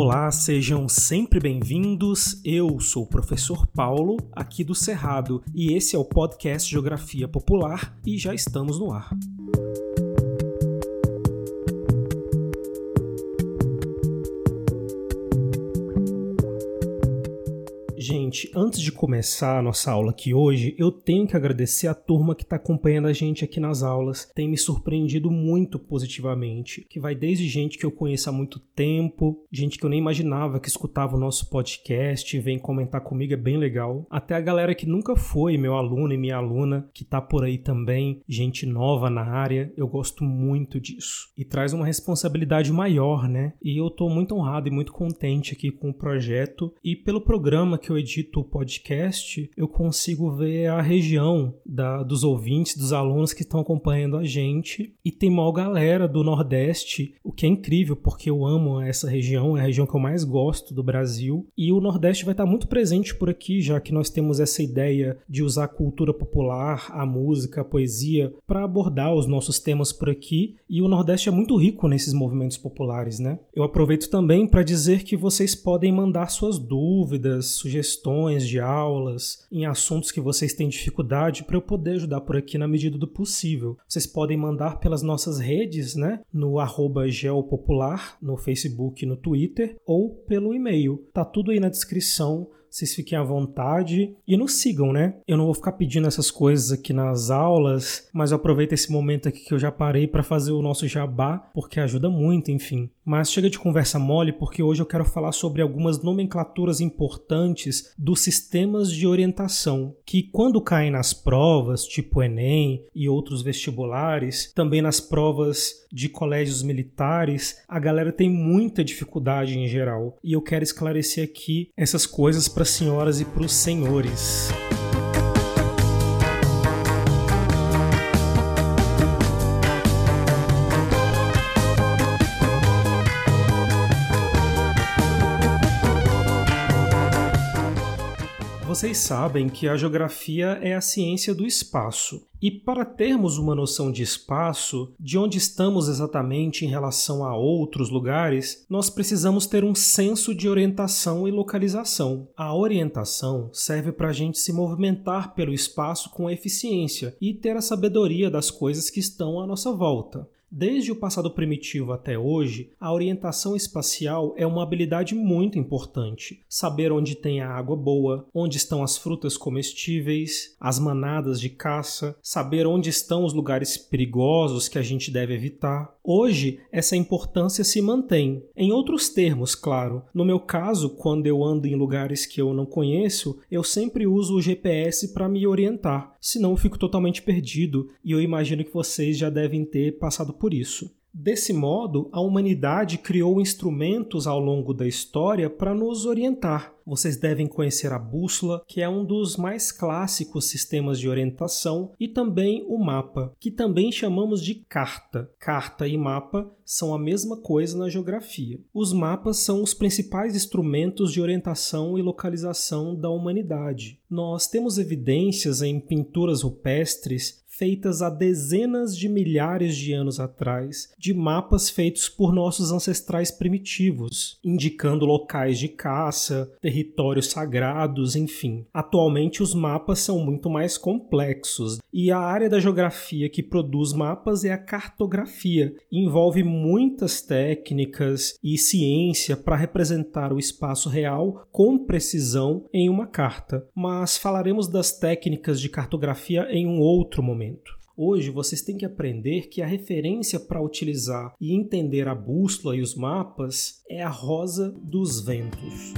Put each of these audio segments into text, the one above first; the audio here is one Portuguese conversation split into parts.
Olá, sejam sempre bem-vindos. Eu sou o professor Paulo, aqui do Cerrado, e esse é o podcast Geografia Popular e já estamos no ar. Gente, antes de começar a nossa aula aqui hoje, eu tenho que agradecer a turma que está acompanhando a gente aqui nas aulas. Tem me surpreendido muito positivamente. Que vai desde gente que eu conheço há muito tempo, gente que eu nem imaginava que escutava o nosso podcast vem comentar comigo, é bem legal. Até a galera que nunca foi meu aluno e minha aluna, que está por aí também, gente nova na área, eu gosto muito disso. E traz uma responsabilidade maior, né? E eu estou muito honrado e muito contente aqui com o projeto e pelo programa que eu edito o podcast, eu consigo ver a região da, dos ouvintes, dos alunos que estão acompanhando a gente. E tem maior galera do Nordeste, o que é incrível, porque eu amo essa região, é a região que eu mais gosto do Brasil. E o Nordeste vai estar muito presente por aqui, já que nós temos essa ideia de usar a cultura popular, a música, a poesia, para abordar os nossos temas por aqui. E o Nordeste é muito rico nesses movimentos populares, né? Eu aproveito também para dizer que vocês podem mandar suas dúvidas, sugestões de aulas, em assuntos que vocês têm dificuldade, para eu poder ajudar por aqui na medida do possível. Vocês podem mandar pelas nossas redes, né? No arroba geopopular, no Facebook no Twitter, ou pelo e-mail. Tá tudo aí na descrição vocês fiquem à vontade e nos sigam, né? Eu não vou ficar pedindo essas coisas aqui nas aulas, mas eu aproveito esse momento aqui que eu já parei para fazer o nosso jabá, porque ajuda muito, enfim. Mas chega de conversa mole, porque hoje eu quero falar sobre algumas nomenclaturas importantes dos sistemas de orientação, que quando caem nas provas, tipo Enem e outros vestibulares, também nas provas de colégios militares, a galera tem muita dificuldade em geral. E eu quero esclarecer aqui essas coisas para senhoras e para os senhores. Vocês sabem que a geografia é a ciência do espaço. E para termos uma noção de espaço, de onde estamos exatamente em relação a outros lugares, nós precisamos ter um senso de orientação e localização. A orientação serve para a gente se movimentar pelo espaço com eficiência e ter a sabedoria das coisas que estão à nossa volta. Desde o passado primitivo até hoje, a orientação espacial é uma habilidade muito importante. Saber onde tem a água boa, onde estão as frutas comestíveis, as manadas de caça, saber onde estão os lugares perigosos que a gente deve evitar. Hoje, essa importância se mantém. Em outros termos, claro. No meu caso, quando eu ando em lugares que eu não conheço, eu sempre uso o GPS para me orientar, senão eu fico totalmente perdido e eu imagino que vocês já devem ter passado por isso. Desse modo, a humanidade criou instrumentos ao longo da história para nos orientar. Vocês devem conhecer a bússola, que é um dos mais clássicos sistemas de orientação, e também o mapa, que também chamamos de carta. Carta e mapa são a mesma coisa na geografia. Os mapas são os principais instrumentos de orientação e localização da humanidade. Nós temos evidências em pinturas rupestres feitas há dezenas de milhares de anos atrás, de mapas feitos por nossos ancestrais primitivos, indicando locais de caça, territórios sagrados, enfim. Atualmente os mapas são muito mais complexos e a área da geografia que produz mapas é a cartografia. Envolve muitas técnicas e ciência para representar o espaço real com precisão em uma carta. Mas falaremos das técnicas de cartografia em um outro momento. Hoje vocês têm que aprender que a referência para utilizar e entender a bússola e os mapas é a rosa dos ventos.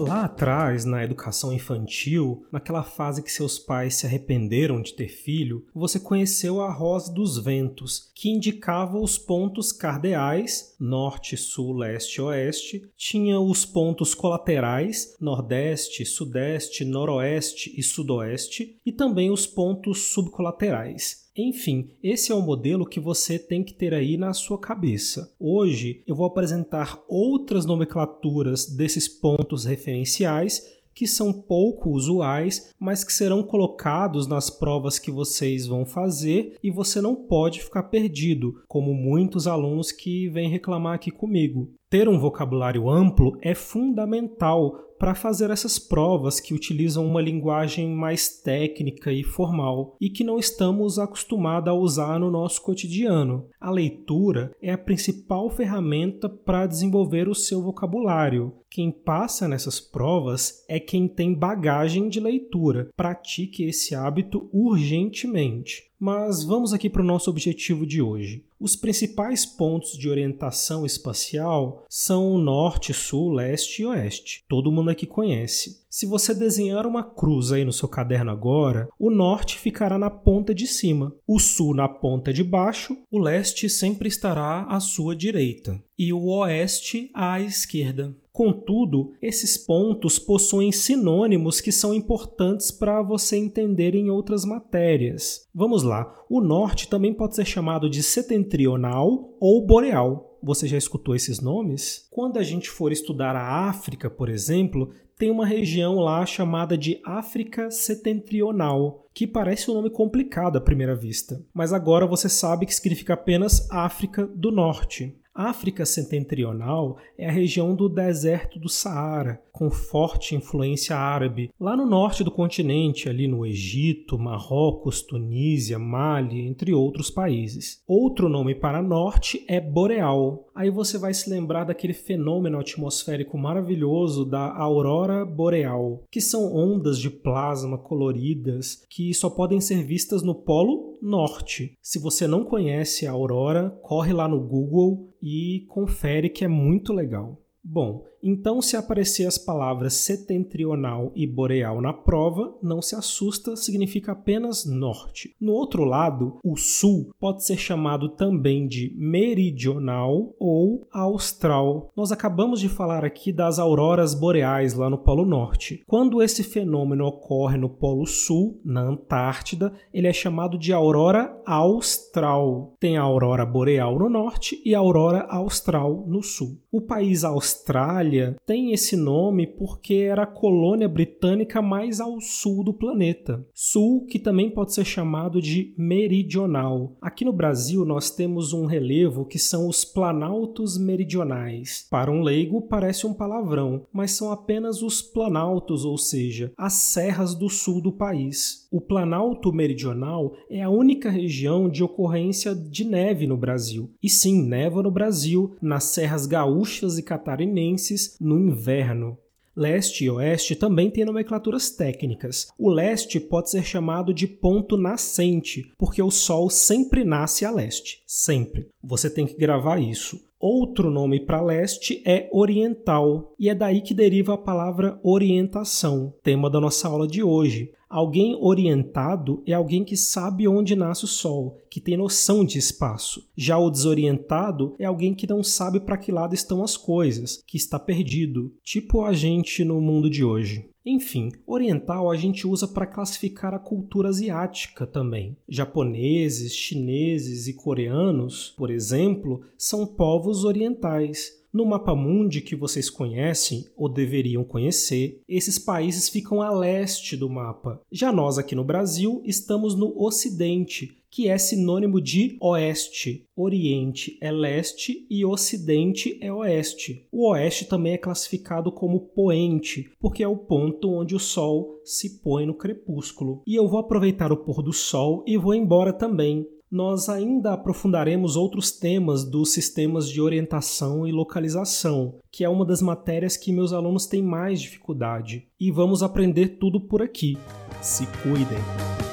Lá atrás, na educação infantil, naquela fase que seus pais se arrependeram de ter filho, você conheceu a rosa dos ventos, que indicava os pontos cardeais, norte, sul, leste, oeste, tinha os pontos colaterais, nordeste, sudeste, noroeste e sudoeste, e também os pontos subcolaterais. Enfim, esse é o modelo que você tem que ter aí na sua cabeça. Hoje eu vou apresentar outras nomenclaturas desses pontos referenciais que são pouco usuais, mas que serão colocados nas provas que vocês vão fazer e você não pode ficar perdido, como muitos alunos que vêm reclamar aqui comigo. Ter um vocabulário amplo é fundamental para fazer essas provas que utilizam uma linguagem mais técnica e formal e que não estamos acostumados a usar no nosso cotidiano. A leitura é a principal ferramenta para desenvolver o seu vocabulário. Quem passa nessas provas é quem tem bagagem de leitura. Pratique esse hábito urgentemente. Mas vamos aqui para o nosso objetivo de hoje. Os principais pontos de orientação espacial são norte, sul, leste e oeste. Todo mundo aqui conhece. Se você desenhar uma cruz aí no seu caderno agora, o norte ficará na ponta de cima, o sul na ponta de baixo, o leste sempre estará à sua direita e o oeste à esquerda. Contudo, esses pontos possuem sinônimos que são importantes para você entender em outras matérias. Vamos lá. O norte também pode ser chamado de setentrional ou boreal. Você já escutou esses nomes? Quando a gente for estudar a África, por exemplo, tem uma região lá chamada de África Setentrional, que parece um nome complicado à primeira vista, mas agora você sabe que significa apenas África do Norte. África Setentrional é a região do deserto do Saara, com forte influência árabe, lá no norte do continente, ali no Egito, Marrocos, Tunísia, Mali, entre outros países. Outro nome para norte é boreal. Aí você vai se lembrar daquele fenômeno atmosférico maravilhoso da aurora boreal, que são ondas de plasma coloridas que só podem ser vistas no polo norte. Se você não conhece a aurora, corre lá no Google e confere que é muito legal. Bom, então, se aparecer as palavras setentrional e boreal na prova, não se assusta, significa apenas norte. No outro lado, o sul pode ser chamado também de meridional ou austral. Nós acabamos de falar aqui das auroras boreais lá no Polo Norte. Quando esse fenômeno ocorre no Polo Sul, na Antártida, ele é chamado de aurora austral. Tem a aurora boreal no norte e a aurora austral no sul. O país Austrália Austrália tem esse nome porque era a colônia britânica mais ao sul do planeta. Sul que também pode ser chamado de meridional. Aqui no Brasil nós temos um relevo que são os planaltos meridionais. Para um leigo parece um palavrão, mas são apenas os planaltos, ou seja, as serras do sul do país. O Planalto Meridional é a única região de ocorrência de neve no Brasil. E sim, neva no Brasil, nas serras gaúchas e catarinenses no inverno. Leste e oeste também têm nomenclaturas técnicas. O leste pode ser chamado de ponto nascente, porque o Sol sempre nasce a leste. Sempre. Você tem que gravar isso. Outro nome para leste é oriental, e é daí que deriva a palavra orientação, tema da nossa aula de hoje. Alguém orientado é alguém que sabe onde nasce o sol, que tem noção de espaço. Já o desorientado é alguém que não sabe para que lado estão as coisas, que está perdido, tipo a gente no mundo de hoje. Enfim, oriental a gente usa para classificar a cultura asiática também. Japoneses, chineses e coreanos, por exemplo, são povos orientais. No mapa mundi que vocês conhecem ou deveriam conhecer, esses países ficam a leste do mapa. Já nós aqui no Brasil estamos no ocidente, que é sinônimo de oeste. Oriente é leste e ocidente é oeste. O oeste também é classificado como poente, porque é o ponto onde o sol se põe no crepúsculo. E eu vou aproveitar o pôr do sol e vou embora também nós ainda aprofundaremos outros temas dos sistemas de orientação e localização, que é uma das matérias que meus alunos têm mais dificuldade. E vamos aprender tudo por aqui. Se cuidem!